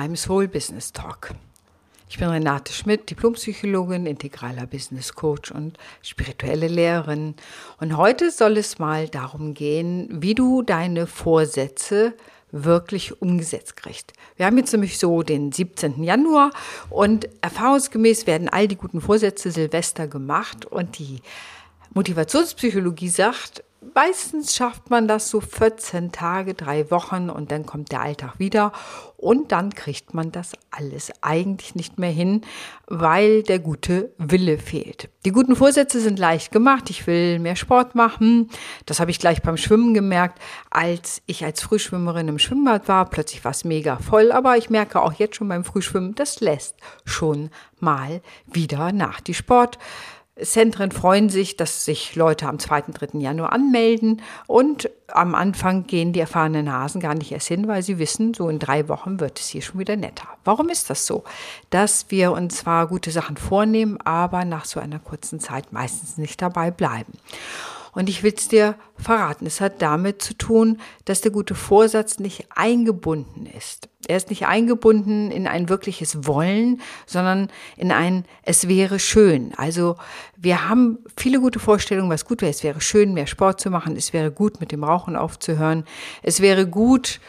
Moin beim Soul Business Talk. Ich bin Renate Schmidt, Diplompsychologin, integraler Business Coach und spirituelle Lehrerin. Und heute soll es mal darum gehen, wie du deine Vorsätze wirklich umgesetzt kriegst. Wir haben jetzt nämlich so den 17. Januar und erfahrungsgemäß werden all die guten Vorsätze Silvester gemacht und die Motivationspsychologie sagt, meistens schafft man das so 14 Tage, drei Wochen und dann kommt der Alltag wieder und dann kriegt man das alles eigentlich nicht mehr hin, weil der gute Wille fehlt. Die guten Vorsätze sind leicht gemacht. Ich will mehr Sport machen. Das habe ich gleich beim Schwimmen gemerkt, als ich als Frühschwimmerin im Schwimmbad war. Plötzlich war es mega voll, aber ich merke auch jetzt schon beim Frühschwimmen, das lässt schon mal wieder nach. Die Sport Zentren freuen sich, dass sich Leute am 2., 3. Januar anmelden und am Anfang gehen die erfahrenen Hasen gar nicht erst hin, weil sie wissen, so in drei Wochen wird es hier schon wieder netter. Warum ist das so? Dass wir uns zwar gute Sachen vornehmen, aber nach so einer kurzen Zeit meistens nicht dabei bleiben. Und ich will es dir verraten, es hat damit zu tun, dass der gute Vorsatz nicht eingebunden ist. Er ist nicht eingebunden in ein wirkliches Wollen, sondern in ein Es wäre schön. Also wir haben viele gute Vorstellungen, was gut wäre. Es wäre schön, mehr Sport zu machen. Es wäre gut, mit dem Rauchen aufzuhören. Es wäre gut,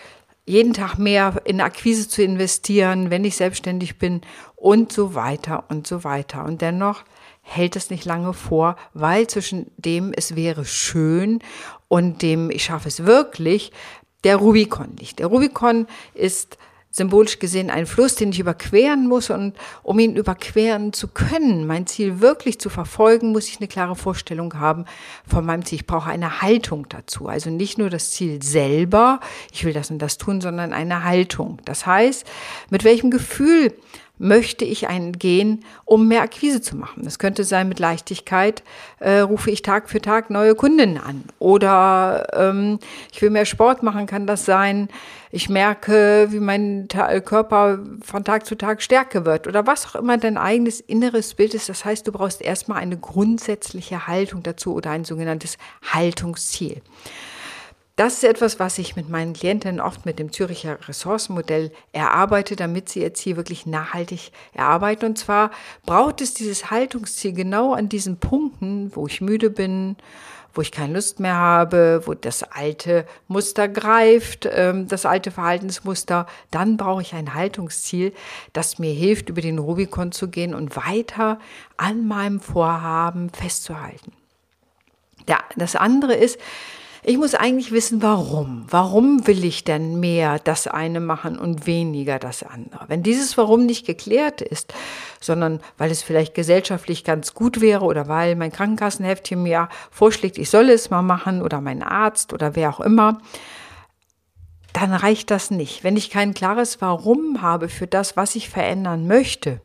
jeden Tag mehr in Akquise zu investieren, wenn ich selbstständig bin und so weiter und so weiter. Und dennoch hält es nicht lange vor, weil zwischen dem es wäre schön und dem ich schaffe es wirklich der Rubikon liegt. Der Rubikon ist symbolisch gesehen ein Fluss, den ich überqueren muss und um ihn überqueren zu können, mein Ziel wirklich zu verfolgen, muss ich eine klare Vorstellung haben von meinem Ziel. Ich brauche eine Haltung dazu. Also nicht nur das Ziel selber, ich will das und das tun, sondern eine Haltung. Das heißt, mit welchem Gefühl möchte ich eingehen, um mehr Akquise zu machen. Das könnte sein, mit Leichtigkeit äh, rufe ich Tag für Tag neue Kundinnen an. Oder ähm, ich will mehr Sport machen, kann das sein. Ich merke, wie mein Ta Körper von Tag zu Tag stärker wird. Oder was auch immer dein eigenes inneres Bild ist. Das heißt, du brauchst erstmal eine grundsätzliche Haltung dazu oder ein sogenanntes Haltungsziel. Das ist etwas, was ich mit meinen Klientinnen oft mit dem Züricher Ressourcenmodell erarbeite, damit sie ihr Ziel wirklich nachhaltig erarbeiten. Und zwar braucht es dieses Haltungsziel genau an diesen Punkten, wo ich müde bin, wo ich keine Lust mehr habe, wo das alte Muster greift, ähm, das alte Verhaltensmuster, dann brauche ich ein Haltungsziel, das mir hilft, über den Rubikon zu gehen und weiter an meinem Vorhaben festzuhalten. das andere ist, ich muss eigentlich wissen, warum. Warum will ich denn mehr das eine machen und weniger das andere? Wenn dieses Warum nicht geklärt ist, sondern weil es vielleicht gesellschaftlich ganz gut wäre oder weil mein Krankenkassenheftchen mir vorschlägt, ich soll es mal machen oder mein Arzt oder wer auch immer, dann reicht das nicht. Wenn ich kein klares Warum habe für das, was ich verändern möchte,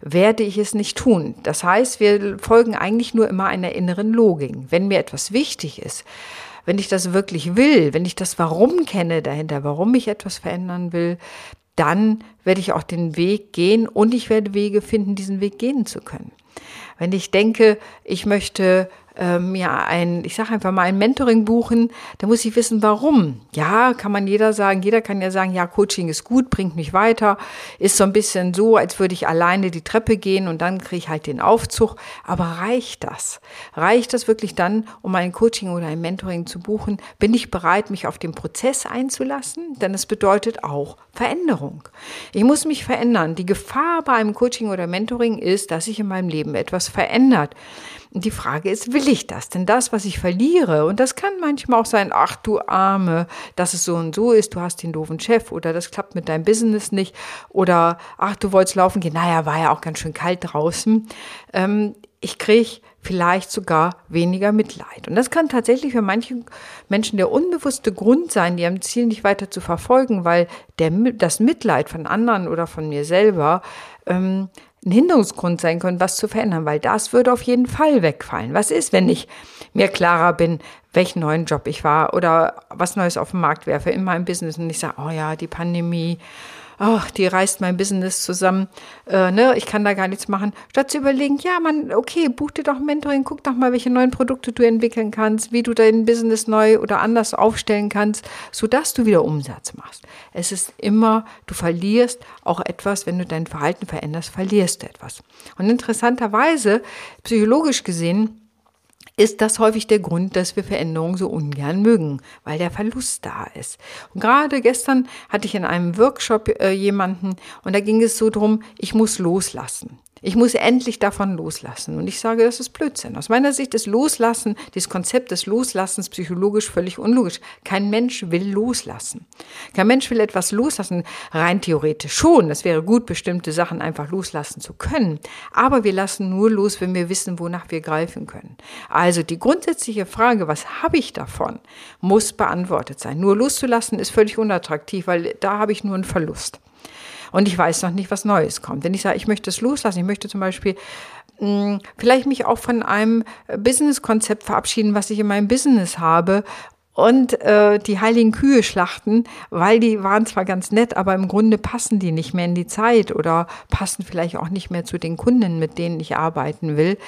werde ich es nicht tun. Das heißt, wir folgen eigentlich nur immer einer inneren Logik. Wenn mir etwas wichtig ist, wenn ich das wirklich will, wenn ich das Warum kenne dahinter, warum ich etwas verändern will, dann werde ich auch den Weg gehen und ich werde Wege finden, diesen Weg gehen zu können. Wenn ich denke, ich möchte ähm, ja ein, ich sage einfach mal ein Mentoring buchen, da muss ich wissen, warum. Ja, kann man jeder sagen, jeder kann ja sagen, ja, Coaching ist gut, bringt mich weiter, ist so ein bisschen so, als würde ich alleine die Treppe gehen und dann kriege ich halt den Aufzug. Aber reicht das? Reicht das wirklich dann, um ein Coaching oder ein Mentoring zu buchen? Bin ich bereit, mich auf den Prozess einzulassen? Denn es bedeutet auch Veränderung. Ich muss mich verändern. Die Gefahr bei einem Coaching oder Mentoring ist, dass sich in meinem Leben etwas verändert. Die Frage ist, will ich das? Denn das, was ich verliere, und das kann manchmal auch sein, ach du Arme, dass es so und so ist, du hast den doofen Chef oder das klappt mit deinem Business nicht oder ach, du wolltest laufen gehen, naja, war ja auch ganz schön kalt draußen. Ähm, ich kriege vielleicht sogar weniger Mitleid. Und das kann tatsächlich für manche Menschen der unbewusste Grund sein, ihrem Ziel nicht weiter zu verfolgen, weil der, das Mitleid von anderen oder von mir selber ähm, ein Hinderungsgrund sein können, was zu verändern, weil das würde auf jeden Fall wegfallen. Was ist, wenn ich mir klarer bin, welchen neuen Job ich war oder was Neues auf den Markt werfe in meinem Business und ich sage, oh ja, die Pandemie, oh, die reißt mein Business zusammen, äh, ne, ich kann da gar nichts machen. Statt zu überlegen, ja, man, okay, buch dir doch Mentoring, guck doch mal, welche neuen Produkte du entwickeln kannst, wie du dein Business neu oder anders aufstellen kannst, sodass du wieder Umsatz machst. Es ist immer, du verlierst auch etwas, wenn du dein Verhalten veränderst, verlierst du etwas. Und interessanterweise, psychologisch gesehen, ist das häufig der Grund, dass wir Veränderungen so ungern mögen, weil der Verlust da ist. Und gerade gestern hatte ich in einem Workshop äh, jemanden und da ging es so drum, ich muss loslassen. Ich muss endlich davon loslassen. Und ich sage, das ist Blödsinn. Aus meiner Sicht ist Loslassen, dieses Konzept des Loslassens psychologisch völlig unlogisch. Kein Mensch will loslassen. Kein Mensch will etwas loslassen. Rein theoretisch schon. Das wäre gut, bestimmte Sachen einfach loslassen zu können. Aber wir lassen nur los, wenn wir wissen, wonach wir greifen können. Also die grundsätzliche Frage, was habe ich davon, muss beantwortet sein. Nur loszulassen ist völlig unattraktiv, weil da habe ich nur einen Verlust und ich weiß noch nicht, was Neues kommt. Wenn ich sage, ich möchte es loslassen, ich möchte zum Beispiel mh, mm, vielleicht mich auch von einem Business-Konzept verabschieden, was ich in meinem Business habe und äh, die heiligen Kühe schlachten, weil die waren zwar ganz nett, aber im Grunde passen die nicht mehr in die Zeit oder passen vielleicht auch nicht mehr zu den Kunden, mit denen ich arbeiten will,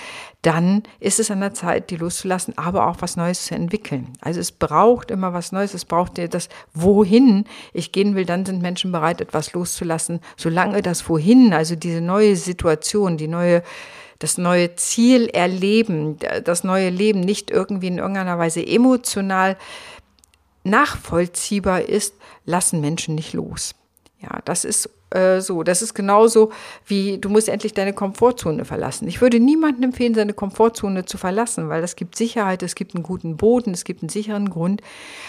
dann ist es an der Zeit, die loszulassen, aber auch was Neues zu entwickeln. Also es braucht immer was Neues, es braucht das Wohin ich gehen will, dann sind Menschen bereit, etwas loszulassen. Solange das Wohin, also diese neue Situation, die neue das neue Ziel erleben, das neue Leben nicht irgendwie in irgendeiner Weise emotional nachvollziehbar ist, lassen Menschen nicht los. Ja, das ist äh, so. Das ist genauso wie du musst endlich deine Komfortzone verlassen. Ich würde niemandem empfehlen, seine Komfortzone zu verlassen, weil das gibt Sicherheit, es gibt einen guten Boden, es gibt einen sicheren Grund.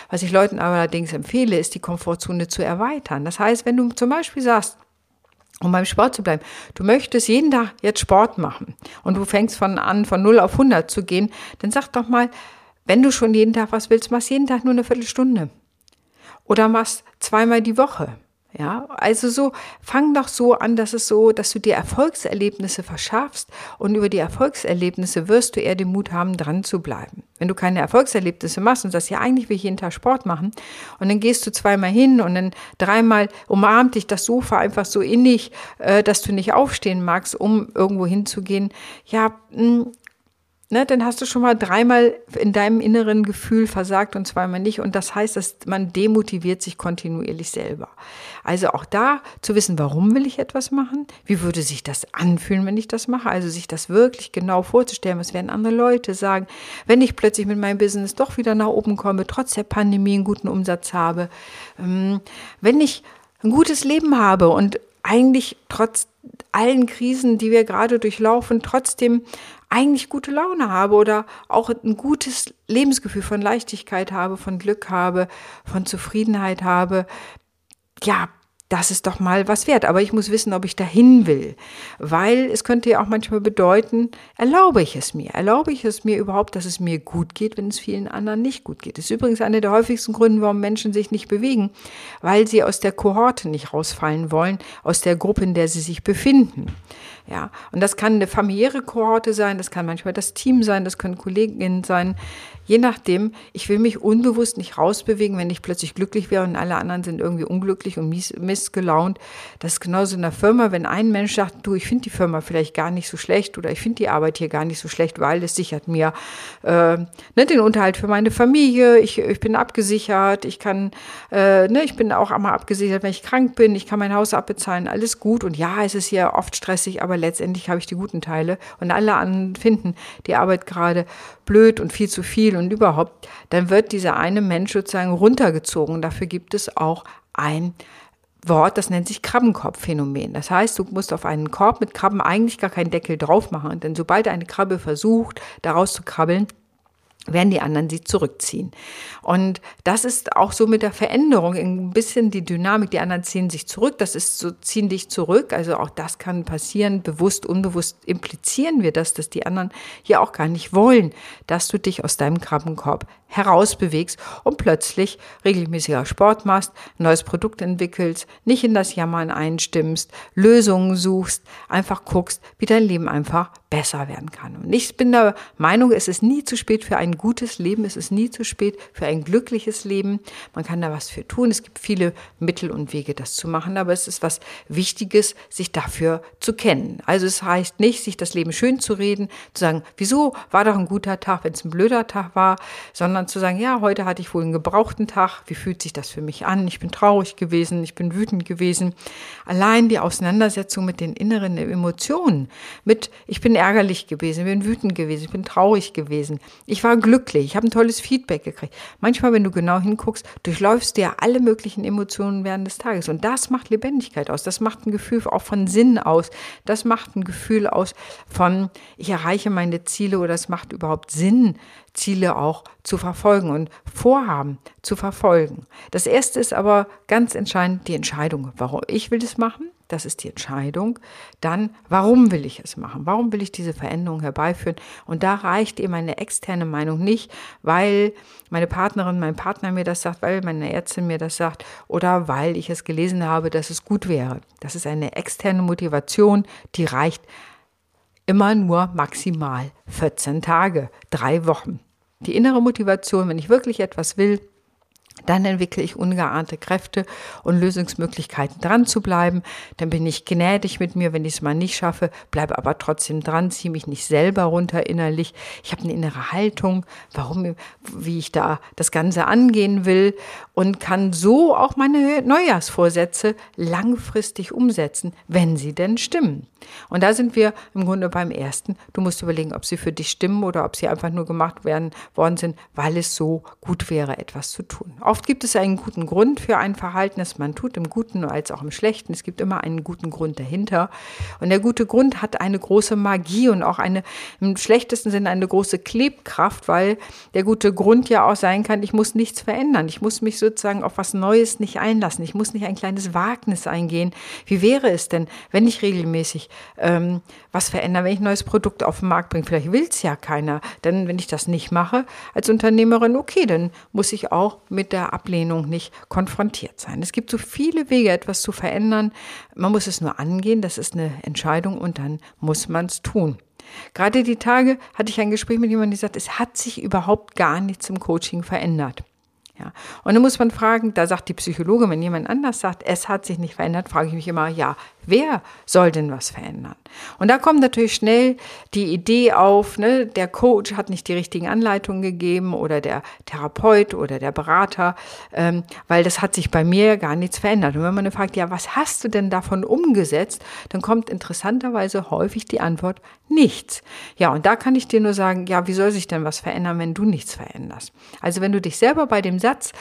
Was ich Leuten allerdings empfehle, ist die Komfortzone zu erweitern. Das heißt, wenn du zum Beispiel sagst, um beim Sport zu bleiben. Du möchtest jeden Tag jetzt Sport machen und du fängst von an, von 0 auf 100 zu gehen, dann sag doch mal, wenn du schon jeden Tag was willst, machst jeden Tag nur eine Viertelstunde. Oder machst zweimal die Woche. Ja, also so, fang doch so an, dass es so, dass du dir Erfolgserlebnisse verschaffst und über die Erfolgserlebnisse wirst du eher den Mut haben, dran zu bleiben. Wenn du keine Erfolgserlebnisse machst und sagst, ja, eigentlich will ich jeden Tag Sport machen und dann gehst du zweimal hin und dann dreimal umarmt dich das Sofa einfach so innig, äh, dass du nicht aufstehen magst, um irgendwo hinzugehen, ja, hm, ne, dann hast du schon mal dreimal in deinem inneren Gefühl versagt und zweimal nicht. Und das heißt, dass man demotiviert sich kontinuierlich selber. Also auch da zu wissen, warum will ich etwas machen? Wie würde sich das anfühlen, wenn ich das mache? Also sich das wirklich genau vorzustellen, was werden andere Leute sagen, wenn ich plötzlich mit meinem Business doch wieder nach oben komme, trotz der Pandemie einen guten Umsatz habe, ähm, wenn ich ein gutes Leben habe und eigentlich trotz allen Krisen, die wir gerade durchlaufen, trotzdem eigentlich gute Laune habe oder auch ein gutes Lebensgefühl von Leichtigkeit habe, von Glück habe, von Zufriedenheit habe, ja, das ist doch mal was wert. Aber ich muss wissen, ob ich dahin will. Weil es könnte ja auch manchmal bedeuten, erlaube ich es mir? Erlaube ich es mir überhaupt, dass es mir gut geht, wenn es vielen anderen nicht gut geht? Das ist übrigens einer der häufigsten Gründe, warum Menschen sich nicht bewegen, weil sie aus der Kohorte nicht rausfallen wollen, aus der Gruppe, in der sie sich befinden. Ja, und das kann eine familiäre Kohorte sein, das kann manchmal das Team sein, das können Kolleginnen sein. Je nachdem, ich will mich unbewusst nicht rausbewegen, wenn ich plötzlich glücklich wäre und alle anderen sind irgendwie unglücklich und missgelaunt. Das ist genauso in der Firma, wenn ein Mensch sagt, du, ich finde die Firma vielleicht gar nicht so schlecht oder ich finde die Arbeit hier gar nicht so schlecht, weil es sichert mir äh, ne, den Unterhalt für meine Familie, ich, ich bin abgesichert, ich kann, äh, ne, ich bin auch einmal abgesichert, wenn ich krank bin, ich kann mein Haus abbezahlen, alles gut. Und ja, es ist hier oft stressig, aber letztendlich habe ich die guten Teile und alle anderen finden die Arbeit gerade blöd und viel zu viel und überhaupt, dann wird dieser eine Mensch sozusagen runtergezogen. Dafür gibt es auch ein Wort, das nennt sich Krabbenkopfphänomen. Das heißt, du musst auf einen Korb mit Krabben eigentlich gar keinen Deckel drauf machen, denn sobald eine Krabbe versucht, daraus zu krabbeln, werden die anderen sie zurückziehen. Und das ist auch so mit der Veränderung ein bisschen die Dynamik. Die anderen ziehen sich zurück, das ist so, ziehen dich zurück. Also auch das kann passieren, bewusst, unbewusst implizieren wir das, dass die anderen hier auch gar nicht wollen, dass du dich aus deinem Krabbenkorb herausbewegst und plötzlich regelmäßiger Sport machst, ein neues Produkt entwickelst, nicht in das Jammern einstimmst, Lösungen suchst, einfach guckst, wie dein Leben einfach besser werden kann. Und ich bin der Meinung, es ist nie zu spät für ein gutes Leben, es ist nie zu spät für ein glückliches Leben. Man kann da was für tun. Es gibt viele Mittel und Wege, das zu machen, aber es ist was Wichtiges, sich dafür zu kennen. Also es heißt nicht, sich das Leben schön zu reden, zu sagen, wieso war doch ein guter Tag, wenn es ein blöder Tag war, sondern zu sagen, ja, heute hatte ich wohl einen gebrauchten Tag, wie fühlt sich das für mich an? Ich bin traurig gewesen, ich bin wütend gewesen. Allein die Auseinandersetzung mit den inneren Emotionen, mit ich bin ärgerlich gewesen, ich bin wütend gewesen, ich bin traurig gewesen, ich war glücklich, ich habe ein tolles Feedback gekriegt. Manchmal, wenn du genau hinguckst, durchläufst du ja alle möglichen Emotionen während des Tages und das macht Lebendigkeit aus, das macht ein Gefühl auch von Sinn aus, das macht ein Gefühl aus von ich erreiche meine Ziele oder es macht überhaupt Sinn, Ziele auch zu verfolgen und Vorhaben zu verfolgen. Das erste ist aber ganz entscheidend die Entscheidung. Warum ich will das machen? Das ist die Entscheidung. Dann, warum will ich es machen? Warum will ich diese Veränderung herbeiführen? Und da reicht eben eine externe Meinung nicht, weil meine Partnerin, mein Partner mir das sagt, weil meine Ärztin mir das sagt oder weil ich es gelesen habe, dass es gut wäre. Das ist eine externe Motivation, die reicht immer nur maximal 14 Tage, drei Wochen. Die innere Motivation, wenn ich wirklich etwas will, dann entwickle ich ungeahnte Kräfte und Lösungsmöglichkeiten dran zu bleiben. Dann bin ich gnädig mit mir, wenn ich es mal nicht schaffe, bleibe aber trotzdem dran, ziehe mich nicht selber runter innerlich. Ich habe eine innere Haltung, warum, wie ich da das Ganze angehen will und kann so auch meine Neujahrsvorsätze langfristig umsetzen, wenn sie denn stimmen. Und da sind wir im Grunde beim ersten. Du musst überlegen, ob sie für dich stimmen oder ob sie einfach nur gemacht werden worden sind, weil es so gut wäre, etwas zu tun. Oft gibt es einen guten Grund für ein Verhalten, das man tut, im Guten als auch im Schlechten. Es gibt immer einen guten Grund dahinter. Und der gute Grund hat eine große Magie und auch eine, im schlechtesten Sinne eine große Klebkraft, weil der gute Grund ja auch sein kann, ich muss nichts verändern. Ich muss mich sozusagen auf was Neues nicht einlassen. Ich muss nicht ein kleines Wagnis eingehen. Wie wäre es denn, wenn ich regelmäßig ähm, was verändere, wenn ich ein neues Produkt auf den Markt bringe? Vielleicht will es ja keiner. Denn wenn ich das nicht mache als Unternehmerin, okay, dann muss ich auch mit der Ablehnung nicht konfrontiert sein. Es gibt so viele Wege, etwas zu verändern. Man muss es nur angehen, das ist eine Entscheidung und dann muss man es tun. Gerade die Tage hatte ich ein Gespräch mit jemandem, der sagt, es hat sich überhaupt gar nichts im Coaching verändert. Ja. Und dann muss man fragen, da sagt die Psychologe, wenn jemand anders sagt, es hat sich nicht verändert, frage ich mich immer, ja, wer soll denn was verändern? Und da kommt natürlich schnell die Idee auf, ne, der Coach hat nicht die richtigen Anleitungen gegeben oder der Therapeut oder der Berater, ähm, weil das hat sich bei mir gar nichts verändert. Und wenn man dann fragt, ja, was hast du denn davon umgesetzt, dann kommt interessanterweise häufig die Antwort, nichts. Ja, und da kann ich dir nur sagen, ja, wie soll sich denn was verändern, wenn du nichts veränderst? Also wenn du dich selber bei dem Satz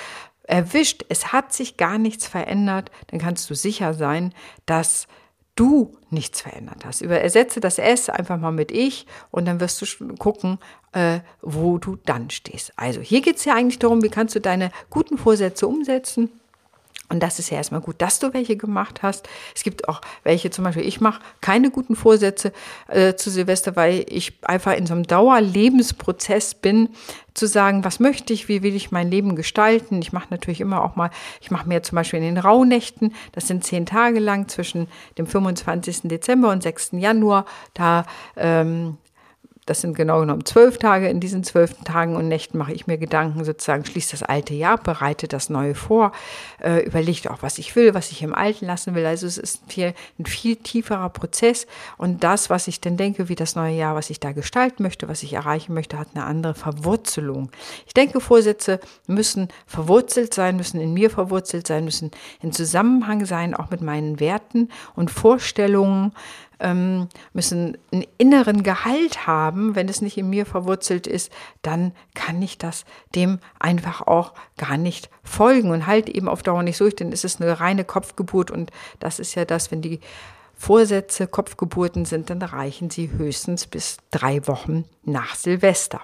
erwischt, es hat sich gar nichts verändert, dann kannst du sicher sein, dass du nichts verändert hast. Ersetze das S einfach mal mit ich und dann wirst du gucken, äh, wo du dann stehst. Also hier geht es ja eigentlich darum, wie kannst du deine guten Vorsätze umsetzen und das ist ja erstmal gut, dass du welche gemacht hast. Es gibt auch welche, zum Beispiel, ich mache keine guten Vorsätze äh, zu Silvester, weil ich einfach in so einem Dauerlebensprozess bin, zu sagen, was möchte ich, wie will ich mein Leben gestalten. Ich mache natürlich immer auch mal, ich mache mir zum Beispiel in den Rauhnächten, das sind zehn Tage lang zwischen dem 25. Dezember und 6. Januar, da ähm, das sind genau genommen zwölf Tage. In diesen zwölf Tagen und Nächten mache ich mir Gedanken, sozusagen schließt das alte Jahr, bereite das neue vor, äh, überlegt auch, was ich will, was ich im Alten lassen will. Also es ist hier ein viel tieferer Prozess und das, was ich denn denke, wie das neue Jahr, was ich da gestalten möchte, was ich erreichen möchte, hat eine andere Verwurzelung. Ich denke, Vorsätze müssen verwurzelt sein, müssen in mir verwurzelt sein, müssen in Zusammenhang sein, auch mit meinen Werten und Vorstellungen, ähm, müssen einen inneren Gehalt haben. Wenn es nicht in mir verwurzelt ist, dann kann ich das dem einfach auch gar nicht folgen und halt eben auf Dauer nicht durch, denn es ist eine reine Kopfgeburt und das ist ja das, wenn die Vorsätze Kopfgeburten sind, dann reichen sie höchstens bis drei Wochen nach Silvester.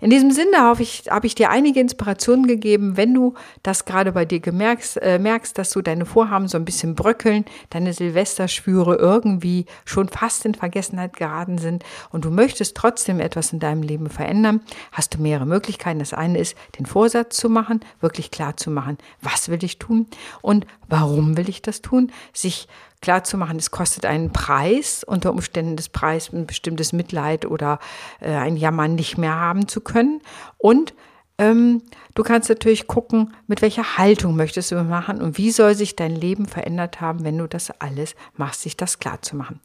In diesem Sinne habe ich, habe ich dir einige Inspirationen gegeben, wenn du das gerade bei dir gemerkst, äh, merkst, dass so deine Vorhaben so ein bisschen bröckeln, deine Silvesterschwüre irgendwie schon fast in Vergessenheit geraten sind und du möchtest trotzdem etwas in deinem Leben verändern, hast du mehrere Möglichkeiten. Das eine ist, den Vorsatz zu machen, wirklich klar zu machen, was will ich tun und warum will ich das tun, sich klar zu machen, es kostet einen Preis, unter Umständen des Preis ein bestimmtes Mitleid oder äh, ein Jammern nicht mehr haben zu können. Und ähm, du kannst natürlich gucken, mit welcher Haltung möchtest du machen und wie soll sich dein Leben verändert haben, wenn du das alles machst, sich das klar zu machen.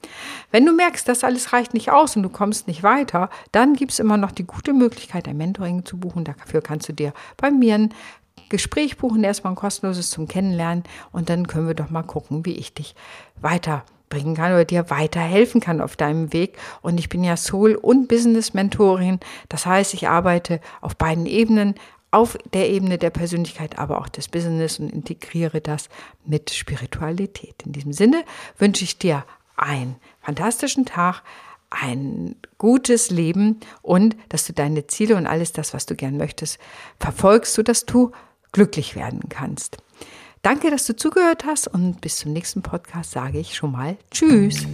Wenn du merkst, das alles reicht nicht aus und du kommst nicht weiter, dann gibt es immer noch die gute Möglichkeit, ein Mentoring zu buchen. Dafür kannst du dir bei mir ein Gespräch buchen, erstmal ein kostenloses zum Kennenlernen und dann können wir doch mal gucken, wie ich dich weiterbringen kann oder dir weiterhelfen kann auf deinem Weg. Und ich bin ja Soul- und Business-Mentorin. Das heißt, ich arbeite auf beiden Ebenen, auf der Ebene der Persönlichkeit, aber auch des Business und integriere das mit Spiritualität. In diesem Sinne wünsche ich dir einen fantastischen Tag, ein gutes Leben und dass du deine Ziele und alles das, was du gern möchtest, verfolgst, sodass du glücklich werden kannst. Danke, dass du zugehört hast und bis zum nächsten Podcast sage ich schon mal Tschüss.